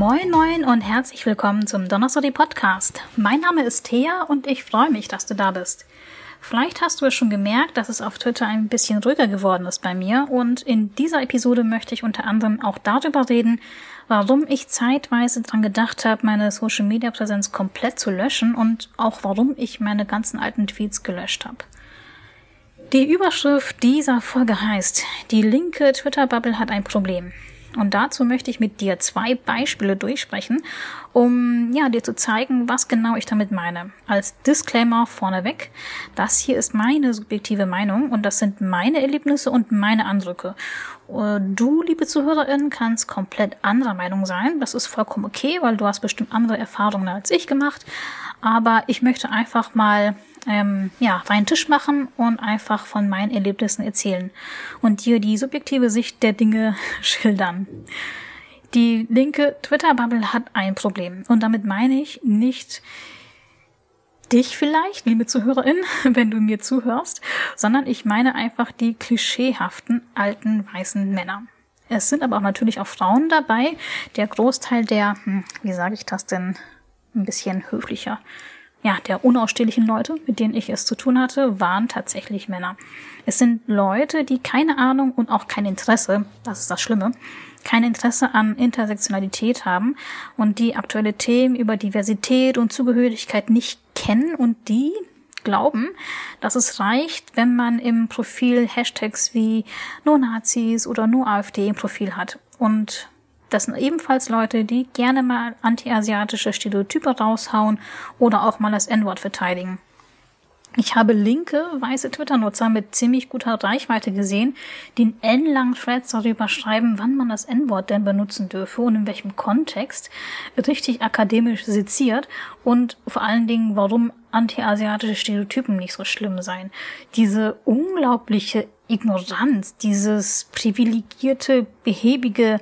Moin moin und herzlich willkommen zum Donnerstag Podcast. Mein Name ist Thea und ich freue mich, dass du da bist. Vielleicht hast du es schon gemerkt, dass es auf Twitter ein bisschen ruhiger geworden ist bei mir und in dieser Episode möchte ich unter anderem auch darüber reden, warum ich zeitweise dran gedacht habe, meine Social Media Präsenz komplett zu löschen und auch warum ich meine ganzen alten Tweets gelöscht habe. Die Überschrift dieser Folge heißt, die linke Twitter-Bubble hat ein Problem. Und dazu möchte ich mit dir zwei Beispiele durchsprechen, um ja, dir zu zeigen, was genau ich damit meine. Als Disclaimer vorneweg, das hier ist meine subjektive Meinung und das sind meine Erlebnisse und meine Eindrücke. Äh, du, liebe Zuhörerin, kannst komplett anderer Meinung sein. Das ist vollkommen okay, weil du hast bestimmt andere Erfahrungen als ich gemacht. Aber ich möchte einfach mal ähm, ja, reinen Tisch machen und einfach von meinen Erlebnissen erzählen und dir die subjektive Sicht der Dinge schildern. Die linke Twitter-Bubble hat ein Problem. Und damit meine ich nicht dich vielleicht, liebe Zuhörerin, wenn du mir zuhörst, sondern ich meine einfach die klischeehaften alten weißen Männer. Es sind aber auch natürlich auch Frauen dabei. Der Großteil der, hm, wie sage ich das denn, ein bisschen höflicher ja, der unausstehlichen Leute, mit denen ich es zu tun hatte, waren tatsächlich Männer. Es sind Leute, die keine Ahnung und auch kein Interesse, das ist das Schlimme, kein Interesse an Intersektionalität haben und die aktuelle Themen über Diversität und Zugehörigkeit nicht kennen und die glauben, dass es reicht, wenn man im Profil Hashtags wie No Nazis oder No AfD im Profil hat. Und das sind ebenfalls Leute, die gerne mal antiasiatische Stereotype raushauen oder auch mal das N-Wort verteidigen. Ich habe linke, weiße Twitter-Nutzer mit ziemlich guter Reichweite gesehen, die in ellenlangen Threads darüber schreiben, wann man das N-Wort denn benutzen dürfe und in welchem Kontext, richtig akademisch seziert und vor allen Dingen, warum antiasiatische Stereotypen nicht so schlimm seien. Diese unglaubliche Ignoranz, dieses privilegierte, behäbige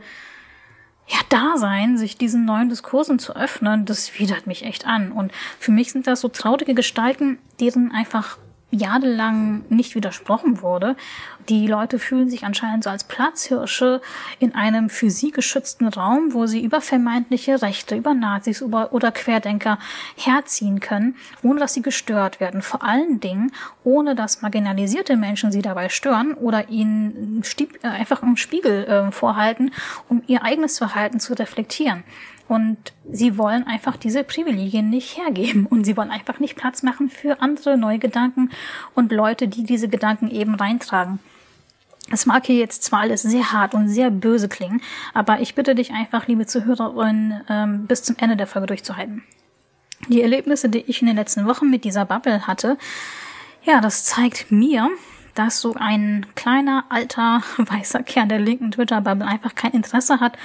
ja, Dasein, sich diesen neuen Diskursen zu öffnen, das widert mich echt an. Und für mich sind das so traurige Gestalten, deren einfach jahrelang nicht widersprochen wurde. Die Leute fühlen sich anscheinend so als Platzhirsche in einem für sie geschützten Raum, wo sie über vermeintliche Rechte, über Nazis über, oder Querdenker herziehen können, ohne dass sie gestört werden. Vor allen Dingen, ohne dass marginalisierte Menschen sie dabei stören oder ihnen äh, einfach einen Spiegel äh, vorhalten, um ihr eigenes Verhalten zu reflektieren. Und sie wollen einfach diese Privilegien nicht hergeben und sie wollen einfach nicht Platz machen für andere neue Gedanken und Leute, die diese Gedanken eben reintragen. Es mag hier jetzt zwar alles sehr hart und sehr böse klingen, aber ich bitte dich einfach, liebe Zuhörerin, ähm, bis zum Ende der Folge durchzuhalten. Die Erlebnisse, die ich in den letzten Wochen mit dieser Bubble hatte, ja, das zeigt mir, dass so ein kleiner, alter, weißer Kern der linken Twitter-Bubble einfach kein Interesse hat,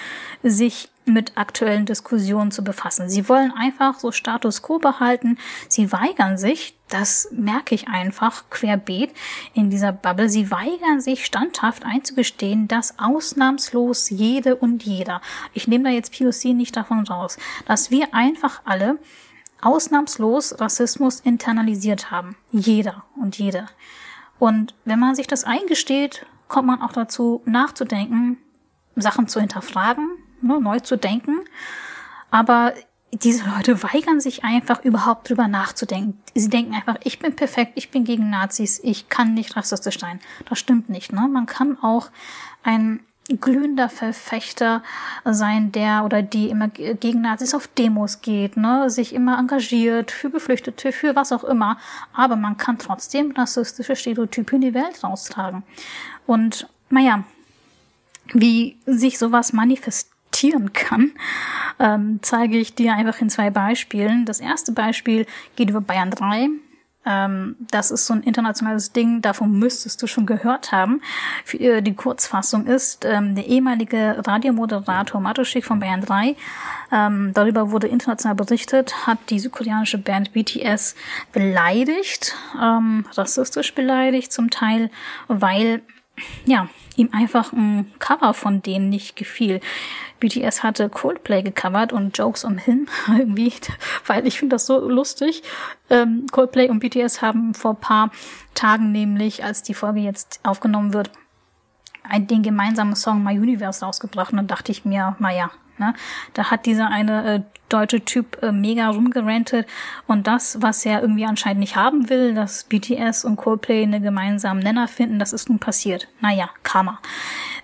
sich mit aktuellen Diskussionen zu befassen. Sie wollen einfach so Status quo behalten. Sie weigern sich, das merke ich einfach querbeet in dieser Bubble, sie weigern sich standhaft einzugestehen, dass ausnahmslos jede und jeder, ich nehme da jetzt POC nicht davon raus, dass wir einfach alle ausnahmslos Rassismus internalisiert haben. Jeder und jede. Und wenn man sich das eingesteht, kommt man auch dazu, nachzudenken, Sachen zu hinterfragen, ne, neu zu denken. Aber diese Leute weigern sich einfach überhaupt drüber nachzudenken. Sie denken einfach, ich bin perfekt, ich bin gegen Nazis, ich kann nicht rassistisch sein. Das stimmt nicht. Ne? Man kann auch ein glühender Verfechter sein, der oder die immer gegen Nazis auf Demos geht, ne, sich immer engagiert für Geflüchtete, für was auch immer. Aber man kann trotzdem rassistische Stereotype in die Welt raustragen. Und naja, wie sich sowas manifestieren kann, ähm, zeige ich dir einfach in zwei Beispielen. Das erste Beispiel geht über Bayern 3. Ähm, das ist so ein internationales Ding, davon müsstest du schon gehört haben. Für, äh, die Kurzfassung ist, ähm, der ehemalige Radiomoderator Matuschik von Bayern 3, ähm, darüber wurde international berichtet, hat die südkoreanische Band BTS beleidigt, ähm, rassistisch beleidigt zum Teil, weil ja, ihm einfach ein Cover von denen nicht gefiel. BTS hatte Coldplay gecovert und Jokes um Him irgendwie, weil ich finde das so lustig. Ähm, Coldplay und BTS haben vor paar Tagen nämlich, als die Folge jetzt aufgenommen wird, den gemeinsamen Song My Universe rausgebracht und dann dachte ich mir, naja, Ne? Da hat dieser eine äh, deutsche Typ äh, mega rumgerantet und das, was er irgendwie anscheinend nicht haben will, dass BTS und Coldplay eine gemeinsamen Nenner finden, das ist nun passiert. Naja, Karma.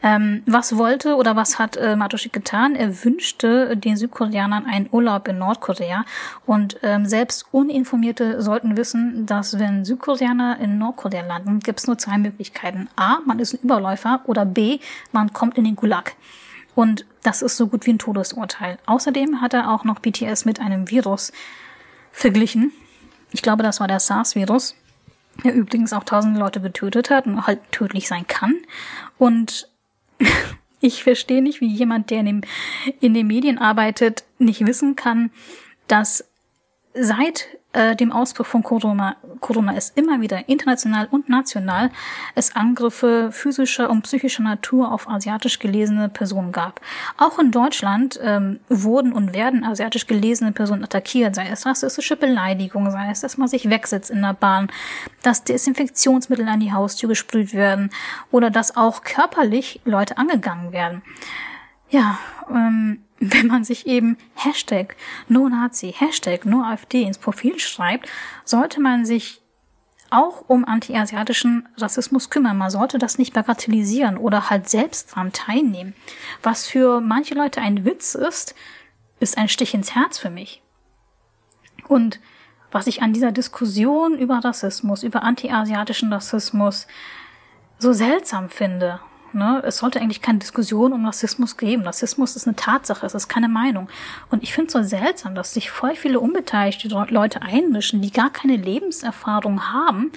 Ähm, was wollte oder was hat äh, Matoshik getan? Er wünschte den Südkoreanern einen Urlaub in Nordkorea und ähm, selbst Uninformierte sollten wissen, dass wenn Südkoreaner in Nordkorea landen, gibt es nur zwei Möglichkeiten. A, man ist ein Überläufer oder B, man kommt in den Gulag. Und das ist so gut wie ein Todesurteil. Außerdem hat er auch noch BTS mit einem Virus verglichen. Ich glaube, das war der SARS-Virus, der übrigens auch tausende Leute getötet hat und halt tödlich sein kann. Und ich verstehe nicht, wie jemand, der in, dem, in den Medien arbeitet, nicht wissen kann, dass seit äh, dem Ausbruch von Corona, Corona es immer wieder international und national es Angriffe physischer und psychischer Natur auf asiatisch gelesene Personen gab. Auch in Deutschland ähm, wurden und werden asiatisch gelesene Personen attackiert, sei es rassistische Beleidigung, sei es, dass man sich wegsetzt in der Bahn, dass Desinfektionsmittel an die Haustür gesprüht werden oder dass auch körperlich Leute angegangen werden. Ja, ähm, wenn man sich eben Hashtag No-Nazi, Hashtag No-AfD ins Profil schreibt, sollte man sich auch um antiasiatischen Rassismus kümmern. Man sollte das nicht bagatellisieren oder halt selbst dran teilnehmen. Was für manche Leute ein Witz ist, ist ein Stich ins Herz für mich. Und was ich an dieser Diskussion über Rassismus, über antiasiatischen Rassismus so seltsam finde Ne? Es sollte eigentlich keine Diskussion um Rassismus geben. Rassismus ist eine Tatsache, es ist keine Meinung. Und ich finde es so seltsam, dass sich voll viele unbeteiligte Leute einmischen, die gar keine Lebenserfahrung haben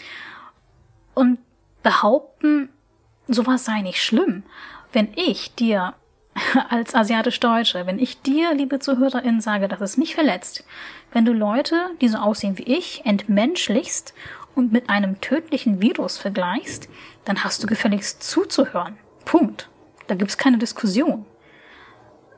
und behaupten, sowas sei nicht schlimm. Wenn ich dir als asiatisch-Deutsche, wenn ich dir, liebe ZuhörerInnen, sage, dass es mich verletzt, wenn du Leute, die so aussehen wie ich, entmenschlichst und mit einem tödlichen Virus vergleichst, dann hast du gefälligst zuzuhören. Punkt. Da gibt's keine Diskussion.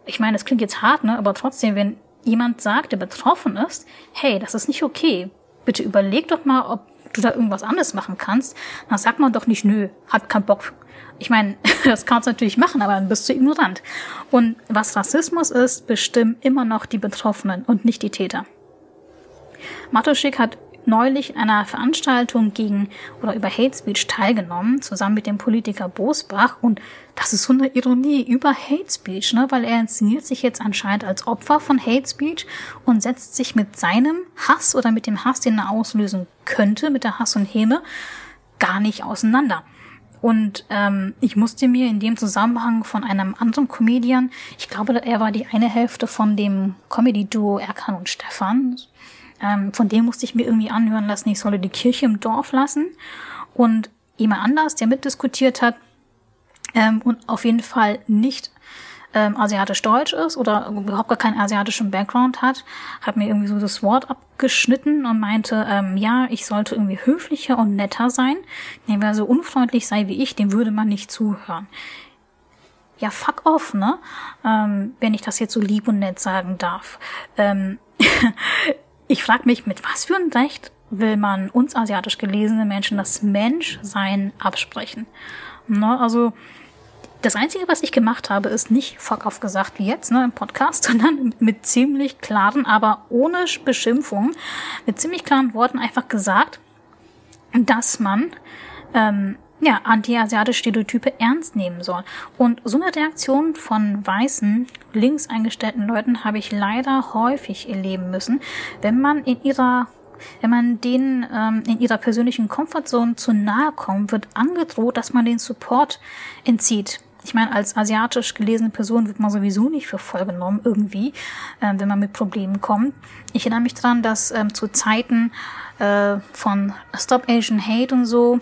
Ich meine, es klingt jetzt hart, ne? Aber trotzdem, wenn jemand sagt, der betroffen ist, hey, das ist nicht okay. Bitte überleg doch mal, ob du da irgendwas anderes machen kannst. Dann sagt man doch nicht, nö, hat keinen Bock. Ich meine, das kannst du natürlich machen, aber dann bist du ignorant. Und was Rassismus ist, bestimmen immer noch die Betroffenen und nicht die Täter. Matuschik hat neulich in einer Veranstaltung gegen oder über Hate Speech teilgenommen, zusammen mit dem Politiker Bosbach. Und das ist so eine Ironie über Hate Speech, ne? weil er inszeniert sich jetzt anscheinend als Opfer von Hate Speech und setzt sich mit seinem Hass oder mit dem Hass, den er auslösen könnte, mit der Hass und Häme, gar nicht auseinander. Und ähm, ich musste mir in dem Zusammenhang von einem anderen Comedian, ich glaube, er war die eine Hälfte von dem Comedy-Duo Erkan und Stefan, ähm, von dem musste ich mir irgendwie anhören lassen, ich solle die Kirche im Dorf lassen. Und jemand anders, der mitdiskutiert hat ähm, und auf jeden Fall nicht ähm, asiatisch-deutsch ist oder überhaupt gar keinen asiatischen Background hat, hat mir irgendwie so das Wort abgeschnitten und meinte, ähm, ja, ich sollte irgendwie höflicher und netter sein. Nee, wer so unfreundlich sei wie ich, dem würde man nicht zuhören. Ja, fuck off, ne? Ähm, wenn ich das jetzt so lieb und nett sagen darf. Ähm, Ich frage mich, mit was für ein Recht will man uns asiatisch gelesene Menschen das Menschsein absprechen? Ne, also das Einzige, was ich gemacht habe, ist nicht fuck off gesagt wie jetzt ne, im Podcast, sondern mit ziemlich klaren, aber ohne Beschimpfung, mit ziemlich klaren Worten einfach gesagt, dass man ähm, ja, anti-asiatische Stereotype ernst nehmen soll. Und so eine Reaktion von weißen, links eingestellten Leuten habe ich leider häufig erleben müssen, wenn man in ihrer wenn man denen ähm, in ihrer persönlichen Komfortzone zu nahe kommt, wird angedroht, dass man den Support entzieht. Ich meine, als asiatisch gelesene Person wird man sowieso nicht für voll genommen irgendwie, äh, wenn man mit Problemen kommt. Ich erinnere mich daran, dass ähm, zu Zeiten äh, von Stop Asian Hate und so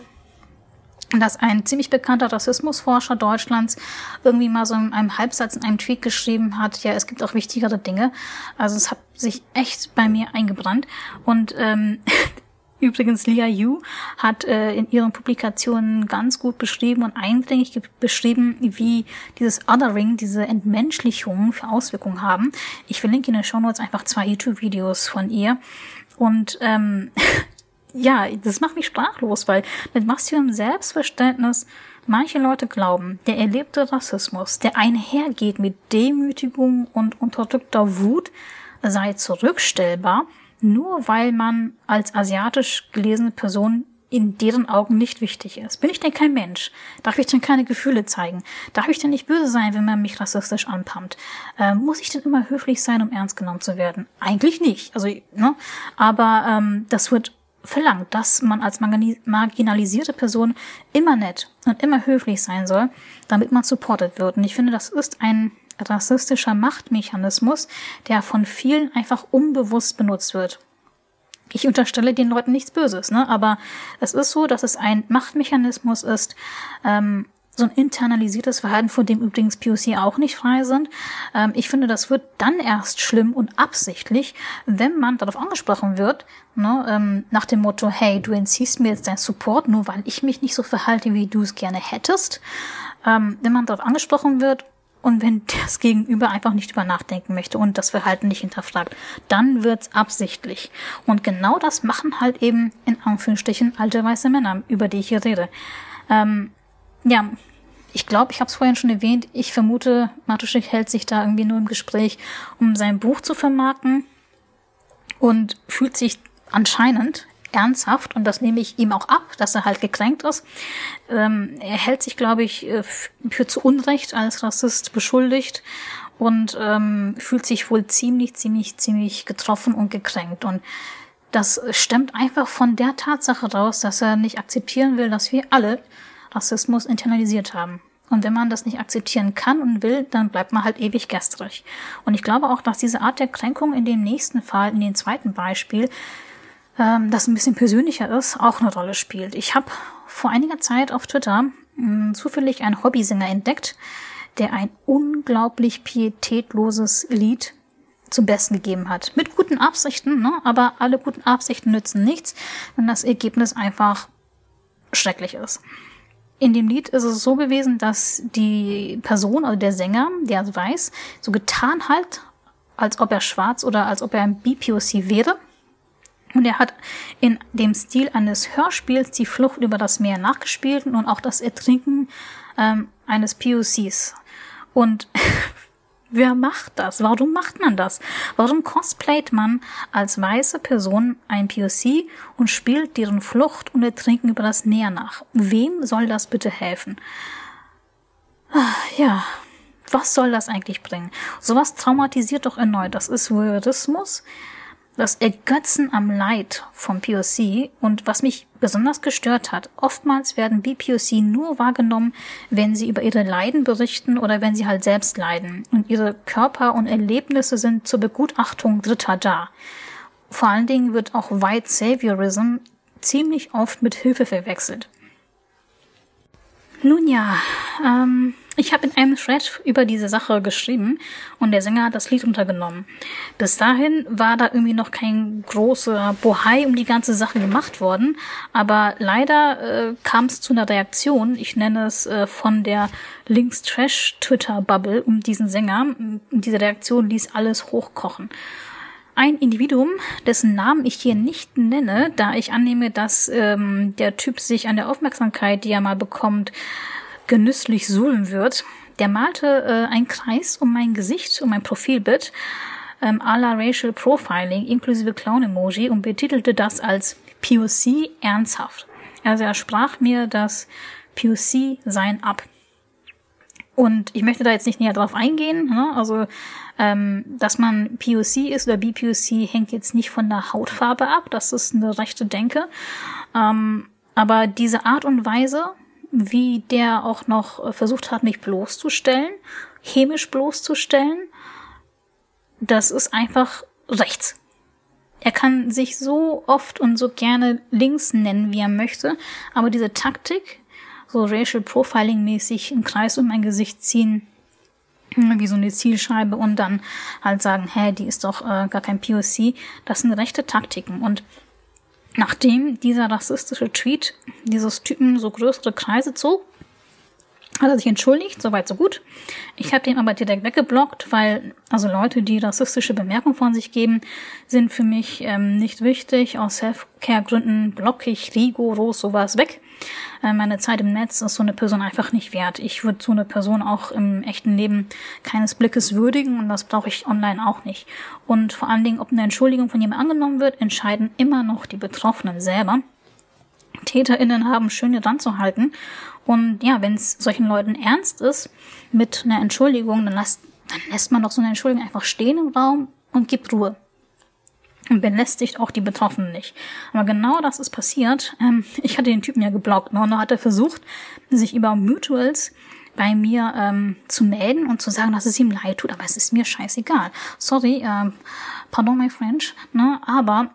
dass ein ziemlich bekannter Rassismusforscher Deutschlands irgendwie mal so in einem Halbsatz in einem Tweet geschrieben hat, ja, es gibt auch wichtigere Dinge. Also es hat sich echt bei mir eingebrannt. Und ähm, übrigens Lia Yu hat äh, in ihren Publikationen ganz gut beschrieben und eindringlich beschrieben, wie dieses Othering, diese Entmenschlichung für Auswirkungen haben. Ich verlinke in den Show Notes einfach zwei YouTube-Videos von ihr. Und ähm, ja, das macht mich sprachlos, weil mit einem Selbstverständnis manche Leute glauben, der erlebte Rassismus, der einhergeht mit Demütigung und unterdrückter Wut, sei zurückstellbar, nur weil man als asiatisch gelesene Person in deren Augen nicht wichtig ist. Bin ich denn kein Mensch? Darf ich denn keine Gefühle zeigen? Darf ich denn nicht böse sein, wenn man mich rassistisch anpumpt? Ähm, muss ich denn immer höflich sein, um ernst genommen zu werden? Eigentlich nicht. Also, ne? Aber ähm, das wird verlangt, dass man als marginalisierte Person immer nett und immer höflich sein soll, damit man supported wird. Und ich finde, das ist ein rassistischer Machtmechanismus, der von vielen einfach unbewusst benutzt wird ich unterstelle den Leuten nichts Böses, ne? Aber es ist so, dass es ein Machtmechanismus ist, ähm, so ein internalisiertes Verhalten, von dem übrigens POC auch nicht frei sind. Ähm, ich finde, das wird dann erst schlimm und absichtlich, wenn man darauf angesprochen wird, ne, ähm, nach dem Motto, hey, du entziehst mir jetzt deinen Support, nur weil ich mich nicht so verhalte, wie du es gerne hättest. Ähm, wenn man darauf angesprochen wird, und wenn das Gegenüber einfach nicht über nachdenken möchte und das Verhalten nicht hinterfragt, dann wird's absichtlich. Und genau das machen halt eben in Anführungsstrichen alte weiße Männer, über die ich hier rede. Ähm, ja, ich glaube, ich habe es vorhin schon erwähnt, ich vermute, Matuschik hält sich da irgendwie nur im Gespräch, um sein Buch zu vermarkten und fühlt sich anscheinend ernsthaft und das nehme ich ihm auch ab, dass er halt gekränkt ist. Ähm, er hält sich, glaube ich, äh, für zu Unrecht als Rassist beschuldigt und ähm, fühlt sich wohl ziemlich, ziemlich, ziemlich getroffen und gekränkt. Und das stemmt einfach von der Tatsache raus, dass er nicht akzeptieren will, dass wir alle Rassismus internalisiert haben. Und wenn man das nicht akzeptieren kann und will, dann bleibt man halt ewig gestrig. Und ich glaube auch, dass diese Art der Kränkung in dem nächsten Fall, in dem zweiten Beispiel, ähm, das ein bisschen persönlicher ist, auch eine Rolle spielt. Ich habe vor einiger Zeit auf Twitter mh, hm, zufällig einen Hobbysänger entdeckt, der ein unglaublich pietätloses Lied zum Besten gegeben hat. Mit guten Absichten, ne? aber alle guten Absichten nützen nichts, wenn das Ergebnis einfach schrecklich ist. In dem Lied ist es so gewesen, dass die Person, also der Sänger, der es weiß, so getan hat, als ob er schwarz oder als ob er ein BPOC wäre und er hat in dem Stil eines Hörspiels die Flucht über das Meer nachgespielt und auch das Ertrinken ähm, eines POCs. Und wer macht das? Warum macht man das? Warum cosplayt man als weiße Person ein POC und spielt deren Flucht und Ertrinken über das Meer nach? Wem soll das bitte helfen? Ah, ja, was soll das eigentlich bringen? Sowas traumatisiert doch erneut. Das ist Voyeurismus das Ergötzen am Leid vom POC und was mich besonders gestört hat, oftmals werden BPOC nur wahrgenommen, wenn sie über ihre Leiden berichten oder wenn sie halt selbst leiden und ihre Körper und Erlebnisse sind zur Begutachtung Dritter da. Vor allen Dingen wird auch White Saviorism ziemlich oft mit Hilfe verwechselt. Nun ja, ähm, ich habe in einem Thread über diese Sache geschrieben und der Sänger hat das Lied untergenommen. Bis dahin war da irgendwie noch kein großer Bohai um die ganze Sache gemacht worden, aber leider äh, kam es zu einer Reaktion, ich nenne es äh, von der Links Trash Twitter Bubble um diesen Sänger. Diese Reaktion ließ alles hochkochen. Ein Individuum, dessen Namen ich hier nicht nenne, da ich annehme, dass ähm, der Typ sich an der Aufmerksamkeit, die er mal bekommt, genüsslich suhlen wird. Der malte äh, einen Kreis um mein Gesicht, um mein Profilbild, ähm, à la Racial Profiling inklusive Clown-Emoji und betitelte das als POC ernsthaft. Also er sprach mir das POC-Sein ab. Und ich möchte da jetzt nicht näher drauf eingehen. Ne? Also, ähm, dass man POC ist oder BPOC hängt jetzt nicht von der Hautfarbe ab. Das ist eine rechte Denke. Ähm, aber diese Art und Weise, wie der auch noch versucht hat, mich bloßzustellen, chemisch bloßzustellen, das ist einfach rechts. Er kann sich so oft und so gerne links nennen, wie er möchte, aber diese Taktik, so Racial Profiling mäßig einen Kreis um mein Gesicht ziehen, wie so eine Zielscheibe und dann halt sagen, hä, die ist doch äh, gar kein POC, das sind rechte Taktiken und Nachdem dieser rassistische Tweet dieses Typen so größere Kreise zog, hat er sich entschuldigt, soweit so gut. Ich habe den aber direkt weggeblockt, weil also Leute, die rassistische Bemerkungen von sich geben, sind für mich ähm, nicht wichtig. Aus Self-Care-Gründen blocke ich rigoros sowas weg. Äh, meine Zeit im Netz ist so eine Person einfach nicht wert. Ich würde so eine Person auch im echten Leben keines Blickes würdigen und das brauche ich online auch nicht. Und vor allen Dingen, ob eine Entschuldigung von jemandem angenommen wird, entscheiden immer noch die Betroffenen selber. TäterInnen haben schön dran zu halten. Und ja, wenn es solchen Leuten ernst ist mit einer Entschuldigung, dann lässt, dann lässt man doch so eine Entschuldigung einfach stehen im Raum und gibt Ruhe. Und belästigt auch die Betroffenen nicht. Aber genau das ist passiert. Ähm, ich hatte den Typen ja geblockt, ne? Und da hat er versucht, sich über Mutuals bei mir ähm, zu melden und zu sagen, dass es ihm leid tut, aber es ist mir scheißegal. Sorry, ähm, pardon my French, ne? Aber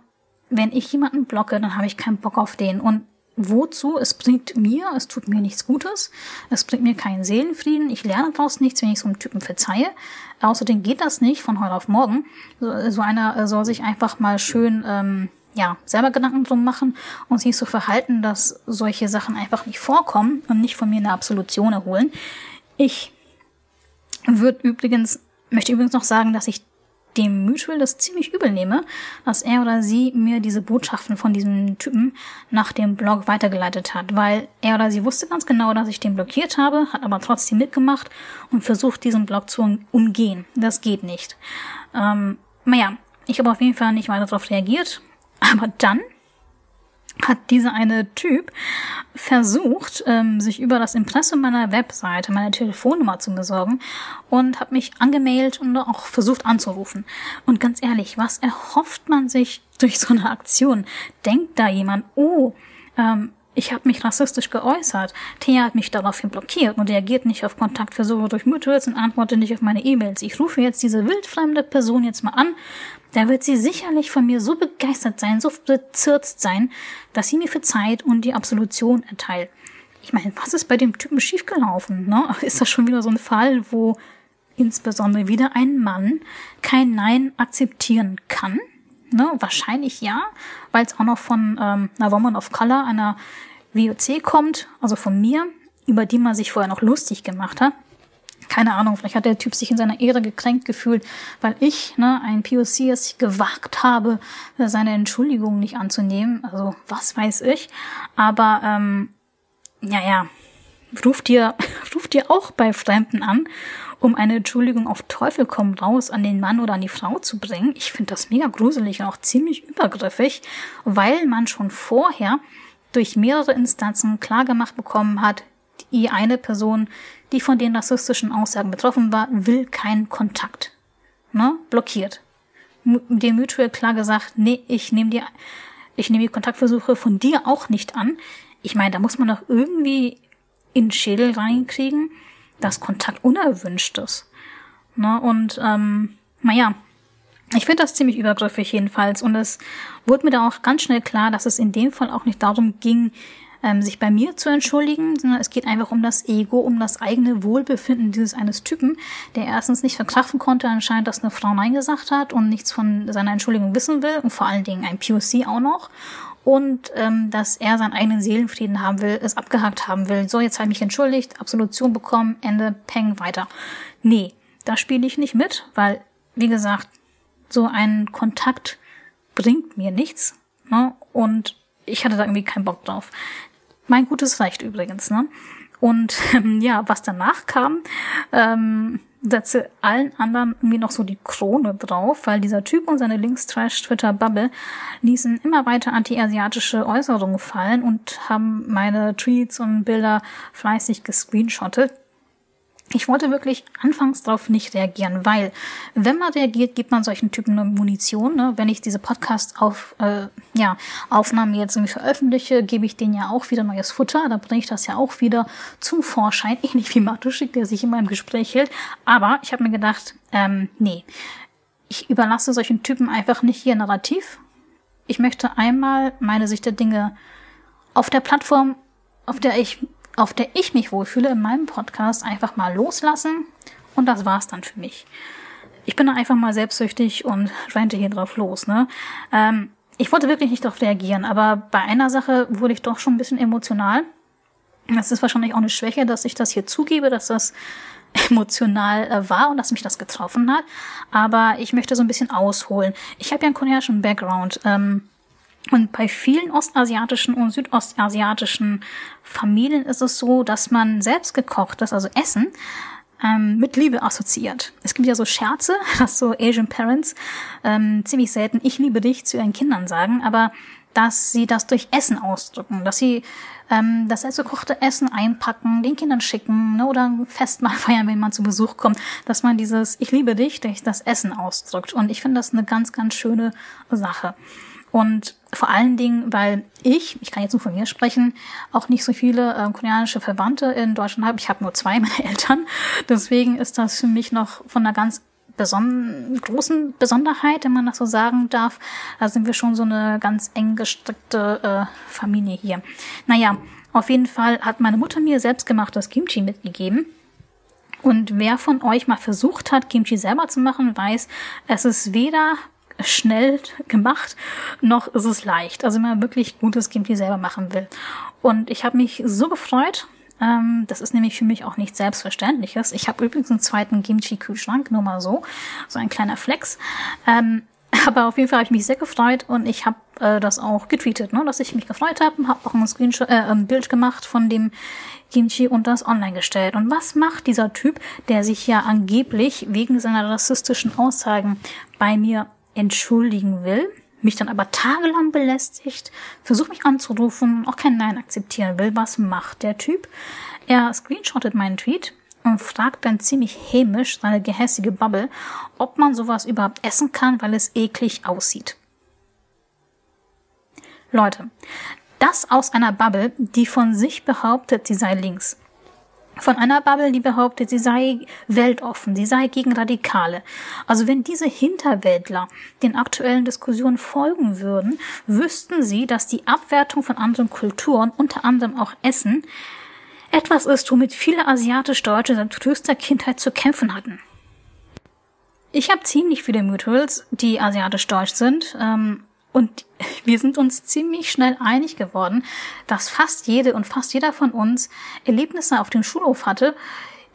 wenn ich jemanden blocke, dann habe ich keinen Bock auf den. Und wozu? Es bringt mir, es tut mir nichts Gutes, es bringt mir keinen Seelenfrieden, ich lerne daraus nichts, wenn ich so einem Typen verzeihe. Außerdem geht das nicht von heute auf morgen. So, so einer soll sich einfach mal schön ähm, ja, selber Gedanken drum machen und sich so verhalten, dass solche Sachen einfach nicht vorkommen und nicht von mir eine Absolution erholen. Ich würde übrigens, möchte übrigens noch sagen, dass ich dem Mutual das ziemlich übel nehme, dass er oder sie mir diese Botschaften von diesem Typen nach dem Blog weitergeleitet hat, weil er oder sie wusste ganz genau, dass ich den blockiert habe, hat aber trotzdem mitgemacht und versucht, diesen Blog zu umgehen. Das geht nicht. Ähm, naja, ich habe auf jeden Fall nicht weiter darauf reagiert, aber dann hat dieser eine Typ versucht, ähm, sich über das Impressum meiner Webseite meine Telefonnummer zu besorgen und hat mich angemeldet und auch versucht anzurufen. Und ganz ehrlich, was erhofft man sich durch so eine Aktion? Denkt da jemand, oh, ähm, ich habe mich rassistisch geäußert. Thea hat mich daraufhin blockiert und reagiert nicht auf Kontaktversuche durch Mutuals und antwortet nicht auf meine E-Mails. Ich rufe jetzt diese wildfremde Person jetzt mal an. Da wird sie sicherlich von mir so begeistert sein, so bezirzt sein, dass sie mir verzeiht und die Absolution erteilt. Ich meine, was ist bei dem Typen schiefgelaufen? Ne? Ist das schon wieder so ein Fall, wo insbesondere wieder ein Mann kein Nein akzeptieren kann? Ne? Wahrscheinlich ja, weil es auch noch von ähm, einer Woman of Color, einer WOC kommt, also von mir, über die man sich vorher noch lustig gemacht hat. Keine Ahnung, vielleicht hat der Typ sich in seiner Ehre gekränkt gefühlt, weil ich, ne, ein POC, es gewagt habe, seine Entschuldigung nicht anzunehmen. Also, was weiß ich. Aber, ähm, ja, ja, ruft dir, ruft dir auch bei Fremden an, um eine Entschuldigung auf Teufel komm raus an den Mann oder an die Frau zu bringen. Ich finde das mega gruselig und auch ziemlich übergriffig, weil man schon vorher durch mehrere Instanzen klargemacht bekommen hat, die eine Person, die von den rassistischen Aussagen betroffen war, will keinen Kontakt. Ne? Blockiert. Dem Mutual klar gesagt, nee, ich nehme die, ich nehme die Kontaktversuche von dir auch nicht an. Ich meine, da muss man doch irgendwie in den Schädel reinkriegen, dass Kontakt unerwünscht ist. Ne? Und ähm, naja, ich finde das ziemlich übergriffig jedenfalls. Und es wurde mir da auch ganz schnell klar, dass es in dem Fall auch nicht darum ging, ähm, sich bei mir zu entschuldigen, sondern es geht einfach um das Ego, um das eigene Wohlbefinden dieses eines Typen, der erstens nicht verkraften konnte anscheinend, dass eine Frau Nein gesagt hat und nichts von seiner Entschuldigung wissen will und vor allen Dingen ein POC auch noch und ähm, dass er seinen eigenen Seelenfrieden haben will, es abgehakt haben will. So, jetzt habe ich mich entschuldigt, Absolution bekommen, Ende, Peng, weiter. Nee, da spiele ich nicht mit, weil, wie gesagt, so ein Kontakt bringt mir nichts. Ne? Und ich hatte da irgendwie keinen Bock drauf. Mein gutes Recht übrigens, ne? Und ähm, ja, was danach kam, ähm, setze allen anderen irgendwie noch so die Krone drauf, weil dieser Typ und seine Links-Trash-Twitter-Bubble ließen immer weiter anti-asiatische Äußerungen fallen und haben meine Tweets und Bilder fleißig gescreenshottet. Ich wollte wirklich anfangs darauf nicht reagieren, weil wenn man reagiert, gibt man solchen Typen eine Munition. Ne? Wenn ich diese Podcast auf äh, ja Aufnahmen jetzt irgendwie veröffentliche, gebe ich denen ja auch wieder neues Futter. Da bringe ich das ja auch wieder zum Vorschein, ähnlich wie Matuschik, der sich immer im Gespräch hält. Aber ich habe mir gedacht, ähm, nee, ich überlasse solchen Typen einfach nicht hier narrativ. Ich möchte einmal meine Sicht der Dinge auf der Plattform, auf der ich auf der ich mich wohlfühle, in meinem Podcast einfach mal loslassen. Und das war's dann für mich. Ich bin einfach mal selbstsüchtig und rente hier drauf los. Ne? Ähm, ich wollte wirklich nicht darauf reagieren, aber bei einer Sache wurde ich doch schon ein bisschen emotional. Das ist wahrscheinlich auch eine Schwäche, dass ich das hier zugebe, dass das emotional äh, war und dass mich das getroffen hat. Aber ich möchte so ein bisschen ausholen. Ich habe ja einen koreanischen Background. Ähm, und bei vielen ostasiatischen und südostasiatischen Familien ist es so, dass man selbst gekochtes, also Essen, ähm, mit Liebe assoziiert. Es gibt ja so Scherze, dass so Asian Parents ähm, ziemlich selten Ich liebe dich zu ihren Kindern sagen, aber dass sie das durch Essen ausdrücken, dass sie ähm, das selbstgekochte Essen einpacken, den Kindern schicken ne, oder ein Fest mal feiern, wenn man zu Besuch kommt, dass man dieses Ich liebe dich durch das Essen ausdrückt. Und ich finde das eine ganz, ganz schöne Sache. Und vor allen Dingen, weil ich, ich kann jetzt nur von mir sprechen, auch nicht so viele äh, koreanische Verwandte in Deutschland habe. Ich habe nur zwei, meine Eltern. Deswegen ist das für mich noch von einer ganz beson großen Besonderheit, wenn man das so sagen darf. Da sind wir schon so eine ganz eng gestrickte äh, Familie hier. Naja, auf jeden Fall hat meine Mutter mir selbstgemachtes Kimchi mitgegeben. Und wer von euch mal versucht hat, Kimchi selber zu machen, weiß, es ist weder schnell gemacht, noch ist es leicht. Also wenn man wirklich gutes Kimchi selber machen will. Und ich habe mich so gefreut, ähm, das ist nämlich für mich auch nichts Selbstverständliches. Ich habe übrigens einen zweiten Kimchi-Kühlschrank, nur mal so. So ein kleiner Flex. Ähm, aber auf jeden Fall habe ich mich sehr gefreut und ich habe äh, das auch getweetet, ne, dass ich mich gefreut habe, habe auch ein, Screenshot, äh, ein Bild gemacht von dem Kimchi und das online gestellt. Und was macht dieser Typ, der sich ja angeblich wegen seiner rassistischen Aussagen bei mir entschuldigen will? mich dann aber tagelang belästigt, versucht mich anzurufen, auch kein Nein akzeptieren will. Was macht der Typ? Er screenshottet meinen Tweet und fragt dann ziemlich hämisch seine gehässige Bubble, ob man sowas überhaupt essen kann, weil es eklig aussieht. Leute, das aus einer Bubble, die von sich behauptet, sie sei links von einer Bubble, die behauptet, sie sei weltoffen, sie sei gegen Radikale. Also wenn diese Hinterwäldler den aktuellen Diskussionen folgen würden, wüssten sie, dass die Abwertung von anderen Kulturen, unter anderem auch Essen, etwas ist, womit viele asiatisch-Deutsche seit frühester Kindheit zu kämpfen hatten. Ich habe ziemlich viele Mutuals, die asiatisch-deutsch sind. Ähm, und wir sind uns ziemlich schnell einig geworden, dass fast jede und fast jeder von uns Erlebnisse auf dem Schulhof hatte,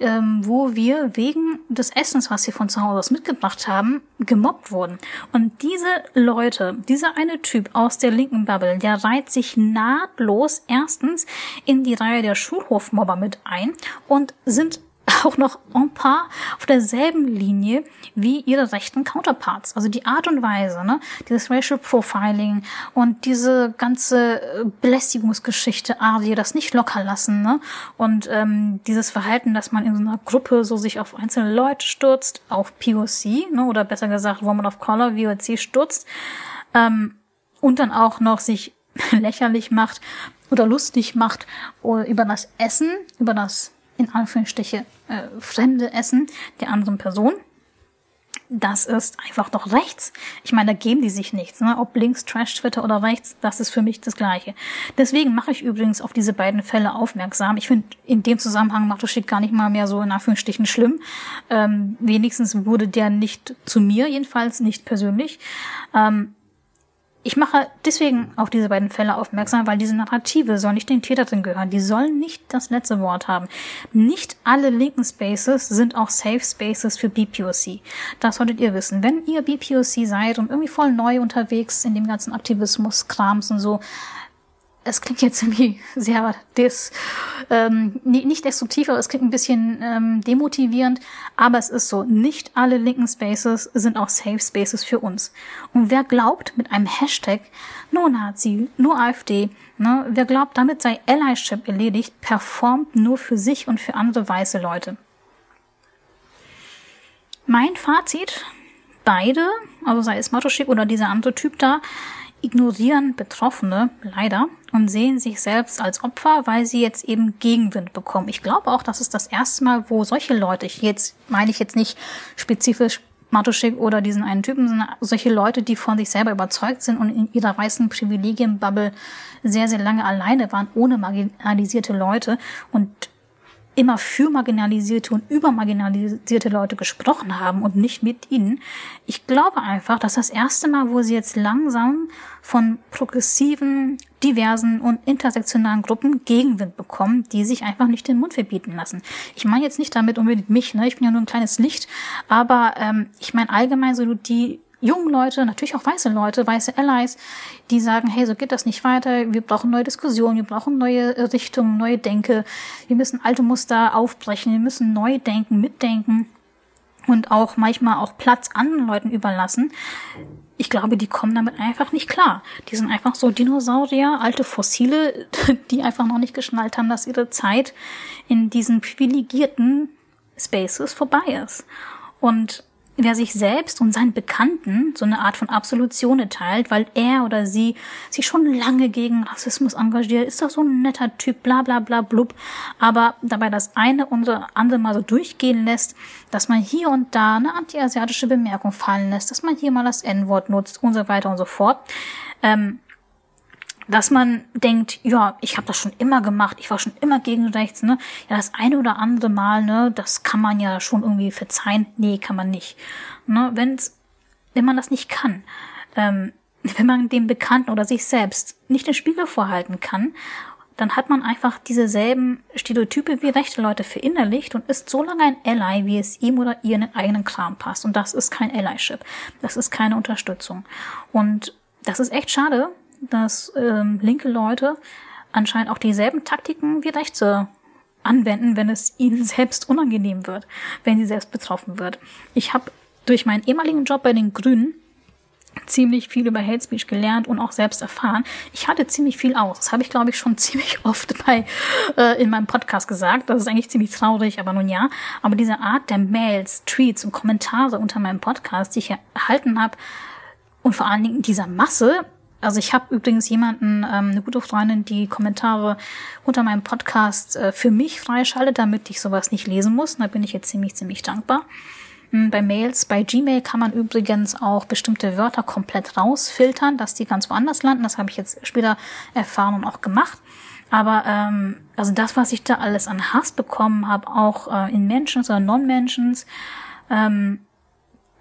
ähm, wo wir wegen des Essens, was sie von zu Hause aus mitgebracht haben, gemobbt wurden. Und diese Leute, dieser eine Typ aus der linken Bubble, der reiht sich nahtlos erstens in die Reihe der Schulhofmobber mit ein und sind auch noch en par auf derselben Linie wie ihre rechten Counterparts. Also die Art und Weise, ne, dieses Racial Profiling und diese ganze äh, Belästigungsgeschichte, ah, die das nicht locker lassen, ne, und ähm, dieses Verhalten, dass man in so einer Gruppe so sich auf einzelne Leute stürzt, auf POC, ne, oder besser gesagt Woman of Color, WOC stürzt, ähm, und dann auch noch sich lächerlich macht oder lustig macht äh, über das Essen, über das in Anführungsstriche äh, fremde Essen der anderen Person. Das ist einfach doch rechts. Ich meine, da geben die sich nichts. Ne? Ob links, Trash, Twitter oder rechts, das ist für mich das Gleiche. Deswegen mache ich übrigens auf diese beiden Fälle aufmerksam. Ich finde in dem Zusammenhang macht das Schick gar nicht mal mehr so in Anführungsstrichen schlimm. Ähm, wenigstens wurde der nicht zu mir, jedenfalls nicht persönlich. Ähm, ich mache deswegen auf diese beiden Fälle aufmerksam, weil diese Narrative soll nicht den Täterin gehören. Die sollen nicht das letzte Wort haben. Nicht alle linken Spaces sind auch Safe Spaces für BPOC. Das solltet ihr wissen. Wenn ihr BPOC seid und irgendwie voll neu unterwegs in dem ganzen Aktivismus, Krams und so, es klingt jetzt irgendwie sehr des, ähm, nicht destruktiv, aber es klingt ein bisschen ähm, demotivierend. Aber es ist so, nicht alle linken Spaces sind auch Safe Spaces für uns. Und wer glaubt mit einem Hashtag nur Nazi, nur AfD, ne, wer glaubt, damit sei Allyship erledigt, performt nur für sich und für andere weiße Leute. Mein Fazit, beide, also sei es Matoschik oder dieser andere Typ da, ignorieren Betroffene leider und sehen sich selbst als Opfer, weil sie jetzt eben Gegenwind bekommen. Ich glaube auch, das ist das erste Mal, wo solche Leute, ich jetzt meine ich jetzt nicht spezifisch Matuschik oder diesen einen Typen, sondern solche Leute, die von sich selber überzeugt sind und in ihrer weißen Privilegienbubble sehr, sehr lange alleine waren, ohne marginalisierte Leute und immer für marginalisierte und über marginalisierte Leute gesprochen haben und nicht mit ihnen. Ich glaube einfach, dass das erste Mal, wo sie jetzt langsam von progressiven, diversen und intersektionalen Gruppen Gegenwind bekommen, die sich einfach nicht den Mund verbieten lassen. Ich meine jetzt nicht damit unbedingt mich, ne? ich bin ja nur ein kleines Licht, aber ähm, ich meine allgemein so die jungen Leute, natürlich auch weiße Leute, weiße Allies, die sagen, hey, so geht das nicht weiter, wir brauchen neue Diskussionen, wir brauchen neue Richtungen, neue Denke, wir müssen alte Muster aufbrechen, wir müssen neu denken, mitdenken und auch manchmal auch Platz anderen Leuten überlassen. Ich glaube, die kommen damit einfach nicht klar. Die sind einfach so Dinosaurier, alte Fossile, die einfach noch nicht geschnallt haben, dass ihre Zeit in diesen privilegierten Spaces vorbei ist. Und wer sich selbst und seinen Bekannten so eine Art von Absolution erteilt, weil er oder sie sich schon lange gegen Rassismus engagiert, ist doch so ein netter Typ, bla bla bla blub, aber dabei das eine oder andere mal so durchgehen lässt, dass man hier und da eine antiasiatische Bemerkung fallen lässt, dass man hier mal das N-Wort nutzt und so weiter und so fort. Ähm, dass man denkt, ja, ich habe das schon immer gemacht, ich war schon immer gegen rechts, ne? Ja, das eine oder andere Mal, ne, das kann man ja schon irgendwie verzeihen. Nee, kann man nicht. Ne? Wenn's, wenn man das nicht kann, ähm, wenn man dem Bekannten oder sich selbst nicht den Spiegel vorhalten kann, dann hat man einfach dieselben Stereotype wie rechte Leute verinnerlicht und ist so lange ein Ally, wie es ihm oder ihr in den eigenen Kram passt. Und das ist kein Allyship. Das ist keine Unterstützung. Und das ist echt schade, dass ähm, linke Leute anscheinend auch dieselben Taktiken wie Rechte anwenden, wenn es ihnen selbst unangenehm wird, wenn sie selbst betroffen wird. Ich habe durch meinen ehemaligen Job bei den Grünen ziemlich viel über Hate Speech gelernt und auch selbst erfahren. Ich hatte ziemlich viel aus. Das habe ich, glaube ich, schon ziemlich oft bei äh, in meinem Podcast gesagt. Das ist eigentlich ziemlich traurig, aber nun ja. Aber diese Art der Mails, Tweets und Kommentare unter meinem Podcast, die ich erhalten habe, und vor allen Dingen dieser Masse, also ich habe übrigens jemanden, ähm, eine gute Freundin, die Kommentare unter meinem Podcast äh, für mich freischaltet, damit ich sowas nicht lesen muss. da bin ich jetzt ziemlich, ziemlich dankbar. Hm, bei Mails, bei Gmail kann man übrigens auch bestimmte Wörter komplett rausfiltern, dass die ganz woanders landen. Das habe ich jetzt später erfahren und auch gemacht. Aber ähm, also das, was ich da alles an Hass bekommen habe, auch äh, in Mentions oder Non-Mentions, ähm,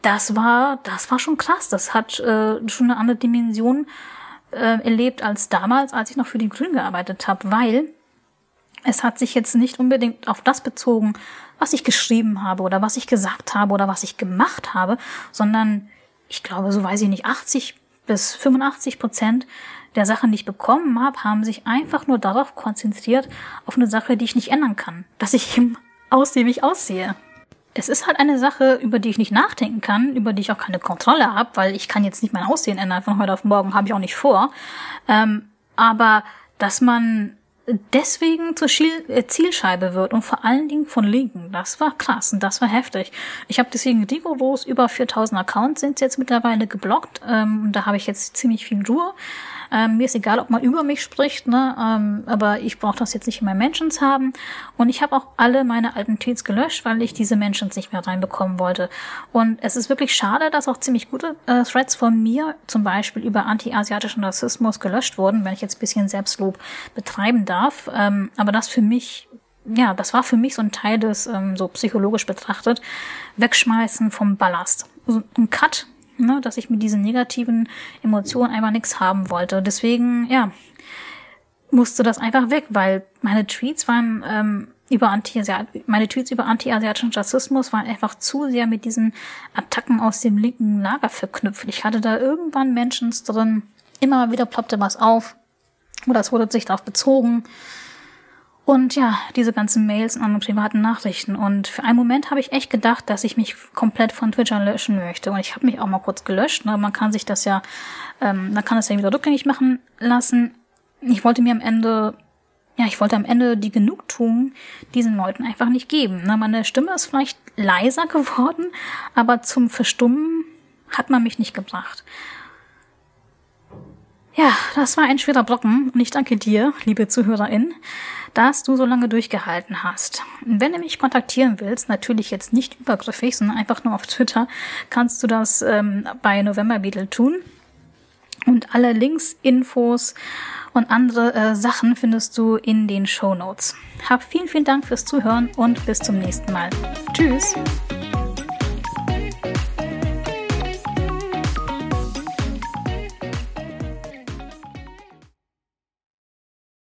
das war, das war schon krass. Das hat äh, schon eine andere Dimension äh, erlebt als damals, als ich noch für die Grünen gearbeitet habe, weil es hat sich jetzt nicht unbedingt auf das bezogen, was ich geschrieben habe oder was ich gesagt habe oder was ich gemacht habe, sondern ich glaube, so weiß ich nicht, 80 bis 85 Prozent der Sachen, die ich bekommen habe, haben sich einfach nur darauf konzentriert, auf eine Sache, die ich nicht ändern kann, dass ich eben aussehe, wie ich aussehe es ist halt eine Sache, über die ich nicht nachdenken kann, über die ich auch keine Kontrolle habe, weil ich kann jetzt nicht mein Aussehen ändern von heute auf morgen, habe ich auch nicht vor. Ähm, aber dass man deswegen zur äh, Zielscheibe wird und vor allen Dingen von Linken, das war krass und das war heftig. Ich habe deswegen rigoros über 4000 Accounts sind jetzt mittlerweile geblockt. Ähm, da habe ich jetzt ziemlich viel Ruhe. Ähm, mir ist egal, ob man über mich spricht, ne? Ähm, aber ich brauche das jetzt nicht in meinen Mentions haben. Und ich habe auch alle meine alten Tweets gelöscht, weil ich diese Mentions nicht mehr reinbekommen wollte. Und es ist wirklich schade, dass auch ziemlich gute äh, Threads von mir zum Beispiel über anti-asiatischen Rassismus gelöscht wurden, wenn ich jetzt bisschen Selbstlob betreiben darf. Ähm, aber das für mich ja, das war für mich so ein Teil des, ähm, so psychologisch betrachtet, Wegschmeißen vom Ballast. Also ein Cut ne, dass ich mit diesen negativen Emotionen einfach nichts haben wollte. Deswegen, ja, musste das einfach weg, weil meine Tweets waren ähm, über Anti meine Tweets über anti-asiatischen Rassismus waren einfach zu sehr mit diesen Attacken aus dem linken Lager verknüpft. Ich hatte da irgendwann Menschen drin, immer wieder ploppte was auf oder es wurde sich darauf bezogen. Und ja, diese ganzen Mails und privaten Nachrichten. Und für einen Moment habe ich echt gedacht, dass ich mich komplett von Twitter löschen möchte. Und ich habe mich auch mal kurz gelöscht. Ne? Man kann sich das ja, ähm, man kann es ja wieder rückgängig machen lassen. Ich wollte mir am Ende, ja, ich wollte am Ende die Genugtuung diesen Leuten einfach nicht geben. Ne? Meine Stimme ist vielleicht leiser geworden, aber zum Verstummen hat man mich nicht gebracht. Ja, das war ein schwerer Brocken und ich danke dir, liebe Zuhörerin, dass du so lange durchgehalten hast. Wenn du mich kontaktieren willst, natürlich jetzt nicht übergriffig, sondern einfach nur auf Twitter, kannst du das ähm, bei November Beetle tun. Und alle Links, Infos und andere äh, Sachen findest du in den Show Notes. Hab vielen, vielen Dank fürs Zuhören und bis zum nächsten Mal. Tschüss!